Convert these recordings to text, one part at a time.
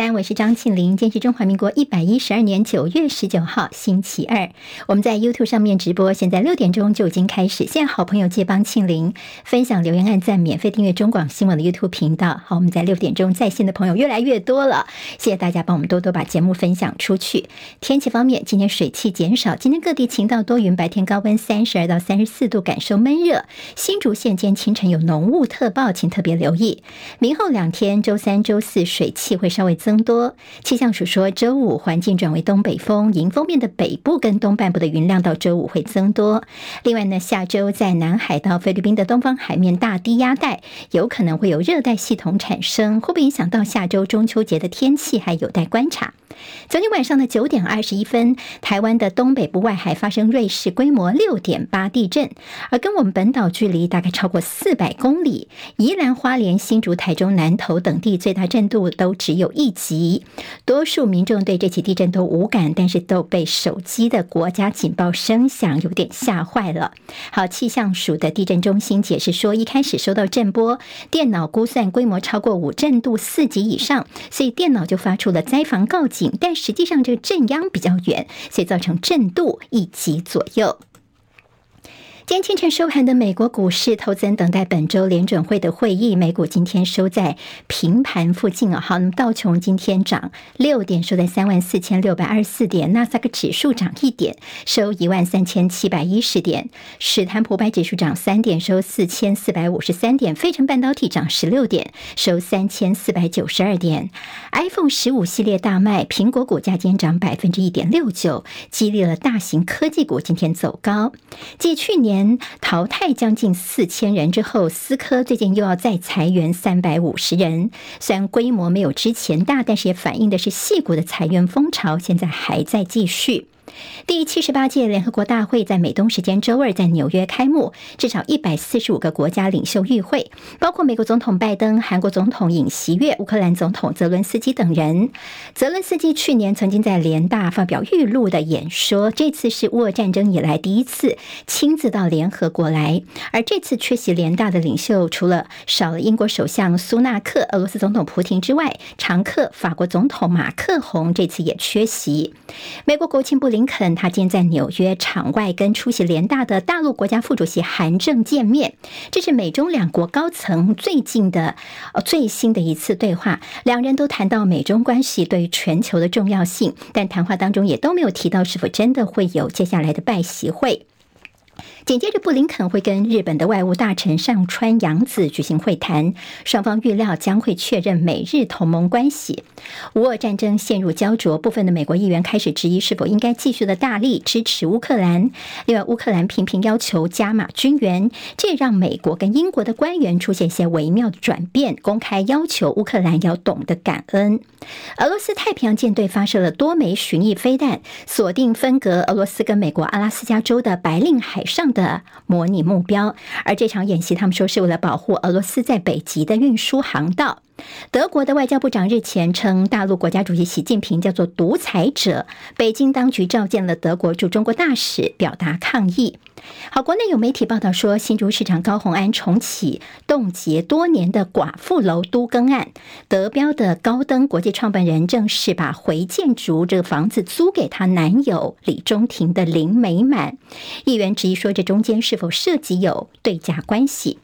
三，我是张庆玲。今天是中华民国一百一十二年九月十九号，星期二。我们在 YouTube 上面直播，现在六点钟就已经开始。现在好朋友借帮庆玲分享、留言、按赞、免费订阅中广新闻的 YouTube 频道。好，我们在六点钟在线的朋友越来越多了，谢谢大家帮我们多多把节目分享出去。天气方面，今天水汽减少，今天各地晴到多云，白天高温三十二到三十四度，感受闷热。新竹县今天清晨有浓雾特报，请特别留意。明后两天，周三、周四水汽会稍微增增多。气象署说，周五环境转为东北风，迎风面的北部跟东半部的云量到周五会增多。另外呢，下周在南海到菲律宾的东方海面大低压带，有可能会有热带系统产生，会不会影响到下周中秋节的天气，还有待观察。昨天晚上的九点二十一分，台湾的东北部外海发生瑞士规模六点八地震，而跟我们本岛距离大概超过四百公里。宜兰花莲、新竹、台中南投等地最大震度都只有一级，多数民众对这起地震都无感，但是都被手机的国家警报声响有点吓坏了。好，气象署的地震中心解释说，一开始收到震波，电脑估算规模超过五震度四级以上，所以电脑就发出了灾防告警。但实际上，这个震央比较远，所以造成震度一级左右。今天清晨收盘的美国股市，投资人等待本周联准会的会议。美股今天收在平盘附近啊。好，那么道琼今天涨六点，收在三万四千六百二十四点；纳斯达克指数涨一点，收一万三千七百一十点；史坦普百指数涨三点，收四千四百五十三点；费城半导体涨十六点，收三千四百九十二点。iPhone 十五系列大卖，苹果股价今天涨百分之一点六九，激励了大型科技股今天走高。继去年。淘汰将近四千人之后，思科最近又要再裁员三百五十人。虽然规模没有之前大，但是也反映的是戏骨的裁员风潮现在还在继续。第七十八届联合国大会在美东时间周二在纽约开幕，至少一百四十五个国家领袖与会，包括美国总统拜登、韩国总统尹锡悦、乌克兰总统泽伦斯基等人。泽伦斯基去年曾经在联大发表预录的演说，这次是乌俄战争以来第一次亲自到联合国来。而这次缺席联大的领袖，除了少了英国首相苏纳克、俄罗斯总统普廷之外，常客法国总统马克宏这次也缺席。美国国务卿布林林肯他今天在纽约场外跟出席联大的大陆国家副主席韩正见面，这是美中两国高层最近的呃最新的一次对话，两人都谈到美中关系对于全球的重要性，但谈话当中也都没有提到是否真的会有接下来的拜习会。紧接着，布林肯会跟日本的外务大臣上川阳子举行会谈，双方预料将会确认美日同盟关系。乌俄战争陷入胶着，部分的美国议员开始质疑是否应该继续的大力支持乌克兰。另外，乌克兰频频要求加码军援，这也让美国跟英国的官员出现一些微妙的转变，公开要求乌克兰要懂得感恩。俄罗斯太平洋舰队发射了多枚巡弋飞弹，锁定分隔俄罗斯跟美国阿拉斯加州的白令海上的的模拟目标，而这场演习，他们说是为了保护俄罗斯在北极的运输航道。德国的外交部长日前称，大陆国家主席习近平叫做独裁者。北京当局召见了德国驻中国大使，表达抗议。好，国内有媒体报道说，新竹市长高虹安重启冻结多年的寡妇楼都更案，德标的高登国际创办人正式把回建筑这个房子租给她男友李中庭的林美满。议员质疑说，这中间是否涉及有对价关系？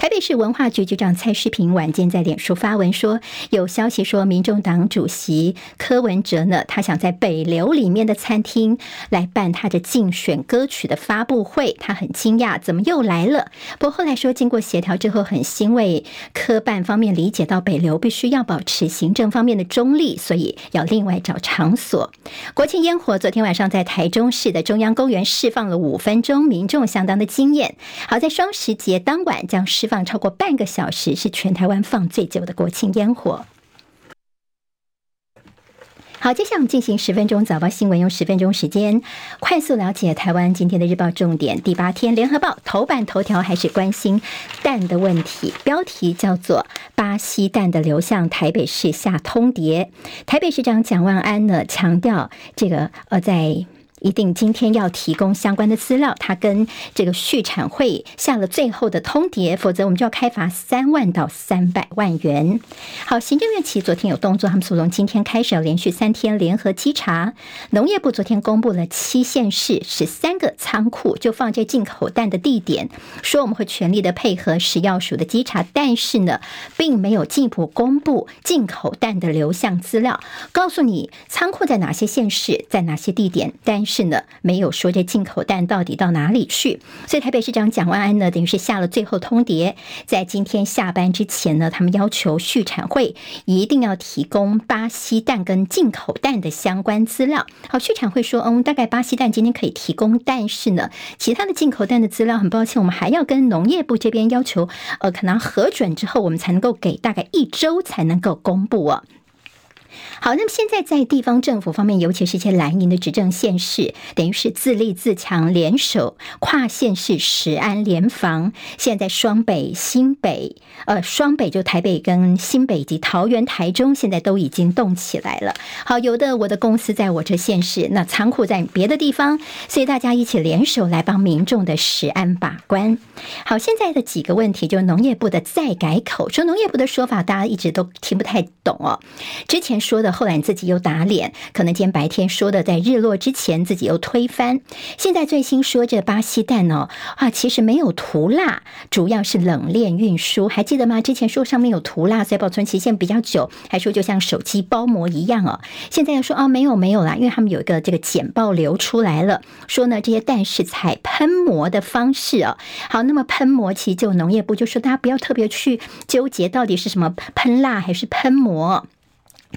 台北市文化局局长蔡世平晚间在脸书发文说，有消息说，民众党主席柯文哲呢，他想在北流里面的餐厅来办他的竞选歌曲的发布会，他很惊讶，怎么又来了？不过后来说，经过协调之后，很欣慰柯办方面理解到北流必须要保持行政方面的中立，所以要另外找场所。国庆烟火昨天晚上在台中市的中央公园释放了五分钟，民众相当的惊艳。好在双十节当晚将释放超过半个小时，是全台湾放最久的国庆烟火。好，接下来我们进行十分钟早报新闻，用十分钟时间快速了解台湾今天的日报重点。第八天，联合报头版头条还是关心蛋的问题，标题叫做“巴西蛋的流向台北市下通牒”。台北市长蒋万安呢强调，这个呃在。一定今天要提供相关的资料，他跟这个畜产会下了最后的通牒，否则我们就要开罚三万到三百万元。好，行政院其昨天有动作，他们从今天开始要连续三天联合稽查。农业部昨天公布了七县市十三个仓库就放这进口蛋的地点，说我们会全力的配合食药署的稽查，但是呢，并没有进一步公布进口蛋的流向资料，告诉你仓库在哪些县市，在哪些地点，但是。呢，没有说这进口蛋到底到哪里去，所以台北市长蒋万安呢，等于是下了最后通牒，在今天下班之前呢，他们要求畜产会一定要提供巴西蛋跟进口蛋的相关资料。好，畜产会说，嗯，大概巴西蛋今天可以提供，但是呢，其他的进口蛋的资料，很抱歉，我们还要跟农业部这边要求，呃，可能核准之后，我们才能够给，大概一周才能够公布哦。好，那么现在在地方政府方面，尤其是一些蓝营的执政县市，等于是自立自强，联手跨县市十安联防。现在双北、新北，呃，双北就台北跟新北以及桃园、台中，现在都已经动起来了。好，有的我的公司在我这县市，那仓库在别的地方，所以大家一起联手来帮民众的十安把关。好，现在的几个问题，就农业部的再改口，说农业部的说法，大家一直都听不太懂哦。之前说的。后来你自己又打脸，可能今天白天说的，在日落之前自己又推翻。现在最新说这巴西蛋哦，啊，其实没有涂蜡，主要是冷链运输，还记得吗？之前说上面有涂蜡，所以保存期限比较久，还说就像手机包膜一样哦。现在又说啊，没有没有啦，因为他们有一个这个简报流出来了，说呢这些蛋是采喷膜的方式哦。好，那么喷膜其实就农业部就说大家不要特别去纠结到底是什么喷蜡还是喷膜。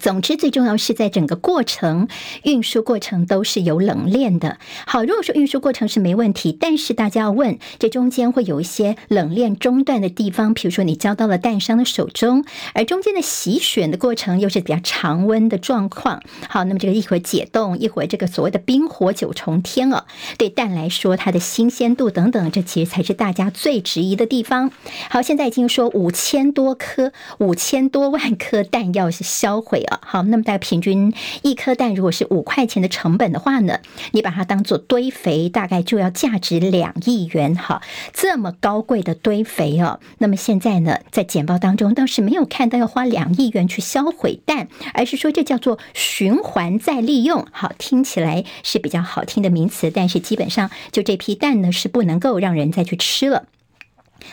总之，最重要是在整个过程运输过程都是有冷链的。好，如果说运输过程是没问题，但是大家要问，这中间会有一些冷链中断的地方，比如说你交到了蛋商的手中，而中间的洗选的过程又是比较常温的状况。好，那么这个一会儿解冻，一会儿这个所谓的冰火九重天哦，对蛋来说它的新鲜度等等，这其实才是大家最质疑的地方。好，现在已经说五千多颗、五千多万颗蛋要是销毁。好，那么大概平均一颗蛋如果是五块钱的成本的话呢，你把它当做堆肥，大概就要价值两亿元。好，这么高贵的堆肥哦，那么现在呢，在简报当中倒是没有看到要花两亿元去销毁蛋，而是说这叫做循环再利用。好，听起来是比较好听的名词，但是基本上就这批蛋呢是不能够让人再去吃了。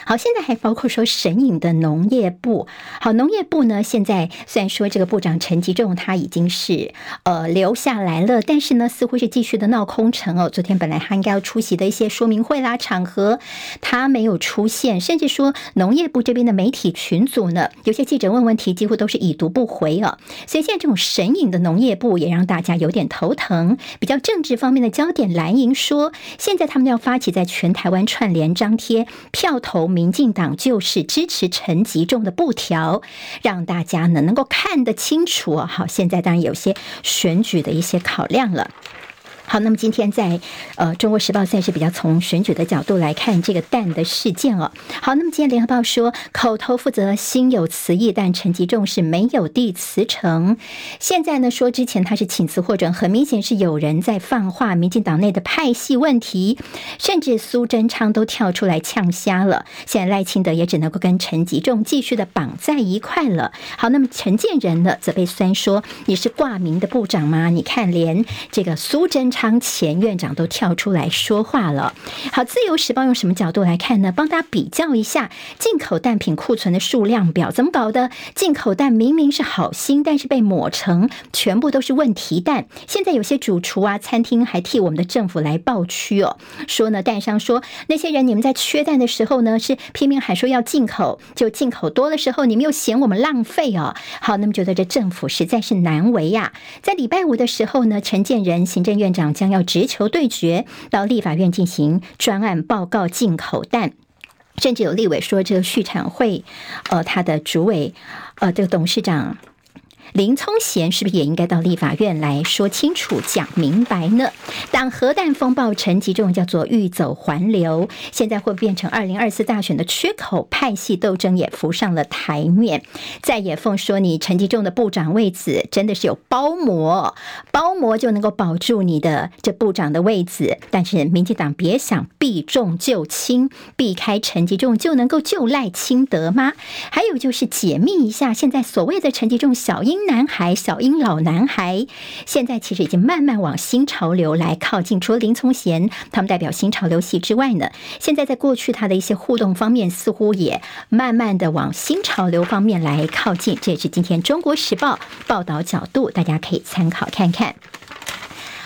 好，现在还包括说神隐的农业部。好，农业部呢，现在虽然说这个部长陈吉仲他已经是呃留下来了，但是呢，似乎是继续的闹空城哦。昨天本来他应该要出席的一些说明会啦场合，他没有出现，甚至说农业部这边的媒体群组呢，有些记者问问题几乎都是已读不回哦。所以现在这种神隐的农业部也让大家有点头疼。比较政治方面的焦点，蓝营说现在他们要发起在全台湾串联张贴票投民进党就是支持陈吉仲的布条，让大家呢能够看得清楚。好，现在当然有些选举的一些考量了。好，那么今天在呃《中国时报》算是比较从选举的角度来看这个蛋的事件哦。好，那么今天《联合报》说口头负责心有词意，但陈吉仲是没有递辞呈。现在呢说之前他是请辞获准，很明显是有人在放话，民进党内的派系问题，甚至苏贞昌都跳出来呛瞎了。现在赖清德也只能够跟陈吉仲继续的绑在一块了。好，那么陈建仁呢则被酸说你是挂名的部长吗？你看连这个苏贞昌。仓前院长都跳出来说话了。好，自由时报用什么角度来看呢？帮大家比较一下进口蛋品库存的数量表，怎么搞的？进口蛋明明是好心，但是被抹成全部都是问题蛋。现在有些主厨啊，餐厅还替我们的政府来抱屈哦，说呢，蛋商说那些人，你们在缺蛋的时候呢，是拼命喊说要进口，就进口多的时候，你们又嫌我们浪费哦。好，那么觉得这政府实在是难为呀。在礼拜五的时候呢，陈建仁行政院长。将要直球对决，到立法院进行专案报告进口蛋，甚至有立委说，这个畜产会，呃，他的主委，呃，这个董事长。林聪贤是不是也应该到立法院来说清楚、讲明白呢？当核弹风暴陈吉仲叫做欲走还留，现在会变成二零二四大选的缺口，派系斗争也浮上了台面。在野凤说：“你陈吉仲的部长位子真的是有包膜，包膜就能够保住你的这部长的位子。”但是民进党别想避重就轻，避开陈吉仲就能够就赖清德吗？还有就是解密一下，现在所谓的陈吉仲小英。男孩、小英老男孩，现在其实已经慢慢往新潮流来靠近。除了林从贤他们代表新潮流系之外呢，现在在过去他的一些互动方面，似乎也慢慢的往新潮流方面来靠近。这也是今天《中国时报》报道角度，大家可以参考看看。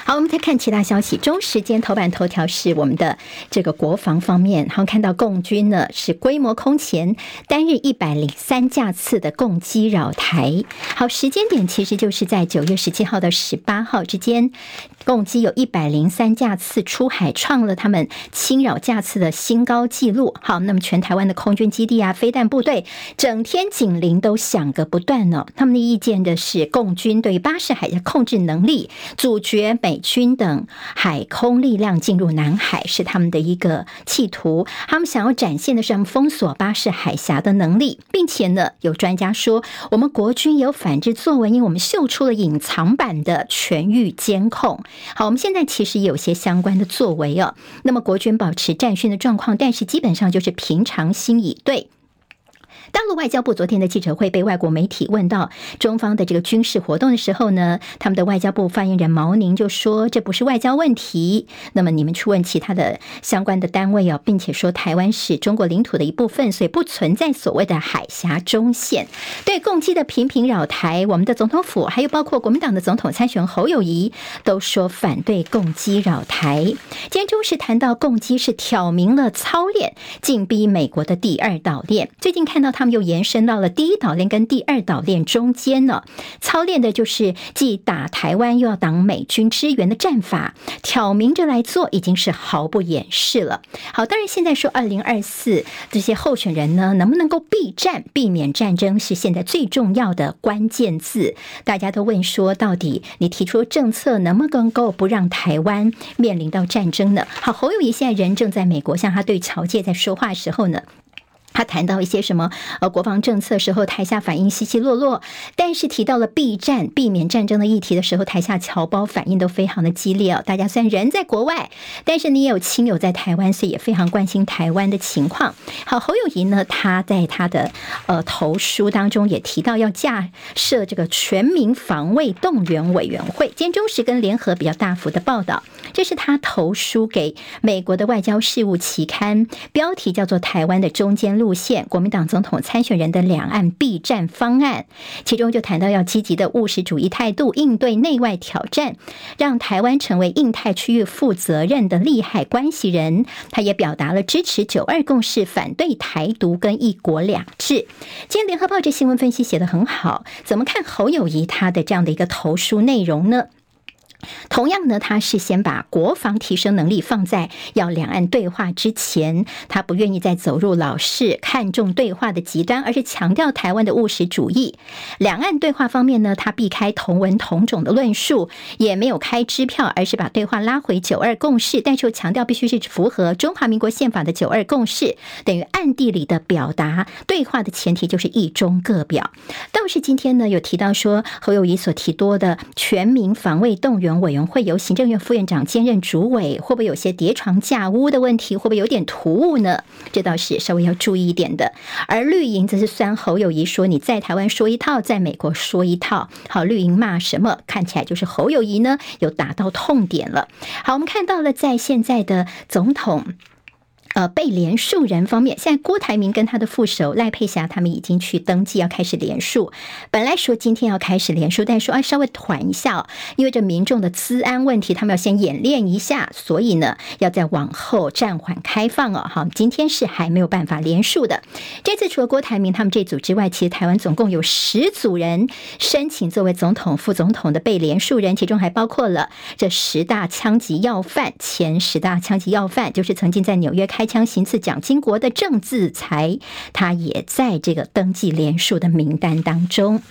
好，我们再看其他消息。中时间头版头条是我们的这个国防方面，好，看到共军呢是规模空前，单日一百零三架次的共机扰台。好，时间点其实就是在九月十七号到十八号之间。共计有一百零三架次出海，创了他们侵扰架次的新高纪录。好，那么全台湾的空军基地啊，飞弹部队整天警铃都响个不断呢。他们的意见的是，共军对巴士海峡控制能力，阻绝美军等海空力量进入南海，是他们的一个企图。他们想要展现的是，他们封锁巴士海峡的能力，并且呢，有专家说，我们国军有反制作为，因为我们秀出了隐藏版的全域监控。好，我们现在其实有些相关的作为哦。那么国军保持战训的状况，但是基本上就是平常心以对。大陆外交部昨天的记者会被外国媒体问到中方的这个军事活动的时候呢，他们的外交部发言人毛宁就说，这不是外交问题。那么你们去问其他的相关的单位哦，并且说台湾是中国领土的一部分，所以不存在所谓的海峡中线。对共机的频频扰台，我们的总统府还有包括国民党的总统参选侯友谊都说反对共机扰台。今天中时谈到共机是挑明了操练，进逼美国的第二岛链。最近看到他。们又延伸到了第一岛链跟第二岛链中间呢，操练的就是既打台湾又要挡美军支援的战法，挑明着来做，已经是毫不掩饰了。好，当然现在说二零二四这些候选人呢，能不能够避战、避免战争，是现在最重要的关键字。大家都问说，到底你提出政策能不能够不让台湾面临到战争呢？好，侯友谊现在人正在美国，像他对侨界在说话的时候呢。他谈到一些什么呃国防政策时候，台下反应稀稀落落；但是提到了避战、避免战争的议题的时候，台下侨胞反应都非常的激烈哦。大家虽然人在国外，但是你也有亲友在台湾，所以也非常关心台湾的情况。好，侯友宜呢，他在他的呃投书当中也提到要架设这个全民防卫动员委员会。今天中时跟联合比较大幅的报道，这是他投书给美国的外交事务期刊，标题叫做《台湾的中间路》。路线，国民党总统参选人的两岸避战方案，其中就谈到要积极的务实主义态度应对内外挑战，让台湾成为印太区域负责任的利害关系人。他也表达了支持九二共识，反对台独跟一国两制。今天联合报这新闻分析写得很好，怎么看侯友谊他的这样的一个投书内容呢？同样呢，他是先把国防提升能力放在要两岸对话之前，他不愿意再走入老式看重对话的极端，而是强调台湾的务实主义。两岸对话方面呢，他避开同文同种的论述，也没有开支票，而是把对话拉回九二共识，但是又强调必须是符合中华民国宪法的九二共识，等于暗地里的表达对话的前提就是一中各表。倒是今天呢，有提到说侯友宜所提多的全民防卫动员。委员会由行政院副院长兼任主委，会不会有些叠床架屋的问题？会不会有点突兀呢？这倒是稍微要注意一点的。而绿营则是虽然侯友谊说：“你在台湾说一套，在美国说一套。”好，绿营骂什么？看起来就是侯友谊呢，有打到痛点了。好，我们看到了在现在的总统。呃，被连署人方面，现在郭台铭跟他的副手赖佩霞他们已经去登记，要开始连署。本来说今天要开始连署，但是说啊，稍微缓一下，因为这民众的资安问题，他们要先演练一下，所以呢，要再往后暂缓开放哦。好，今天是还没有办法连署的。这次除了郭台铭他们这组之外，其实台湾总共有十组人申请作为总统、副总统的被连署人，其中还包括了这十大枪击要犯，前十大枪击要犯就是曾经在纽约开。开枪行刺蒋经国的郑自才，他也在这个登记联署的名单当中。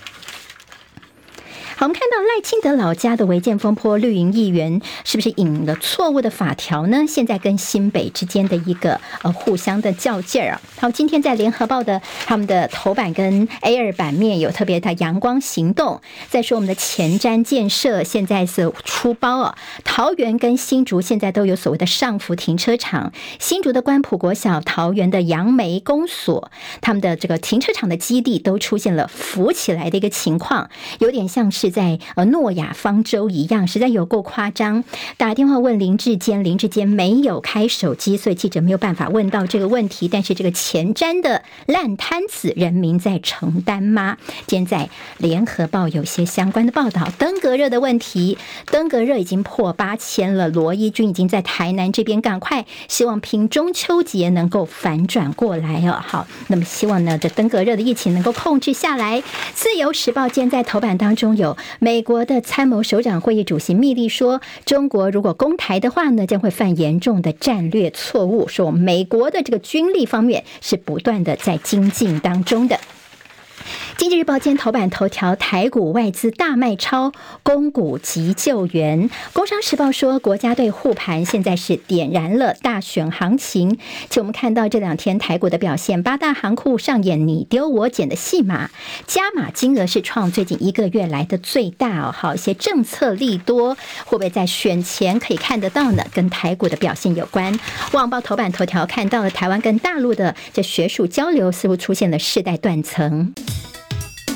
好，我们看到赖清德老家的违建风波，绿营议员是不是引了错误的法条呢？现在跟新北之间的一个呃互相的较劲儿啊。好，今天在联合报的他们的头版跟 A 二版面有特别的阳光行动。再说我们的前瞻建设现在是出包啊，桃园跟新竹现在都有所谓的上浮停车场，新竹的关埔国小、桃园的杨梅公所，他们的这个停车场的基地都出现了浮起来的一个情况，有点像是。是在呃诺亚方舟一样，实在有够夸张。打电话问林志坚，林志坚没有开手机，所以记者没有办法问到这个问题。但是这个前瞻的烂摊子，人民在承担吗？现在联合报有些相关的报道，登革热的问题，登革热已经破八千了。罗伊军已经在台南这边，赶快希望拼中秋节能够反转过来哦。好，那么希望呢，这登革热的疫情能够控制下来。自由时报今天在头版当中有。美国的参谋首长会议主席密利说，中国如果攻台的话呢，将会犯严重的战略错误。说美国的这个军力方面是不断的在精进当中的。经济日报今天头版头条：台股外资大卖超，公股急救援。工商时报说，国家队护盘现在是点燃了大选行情。就我们看到这两天台股的表现，八大行库上演你丢我捡的戏码，加码金额是创最近一个月来的最大哦。好，一些政策利多会不会在选前可以看得到呢？跟台股的表现有关。旺报头版头条看到了台湾跟大陆的这学术交流似乎出现了世代断层。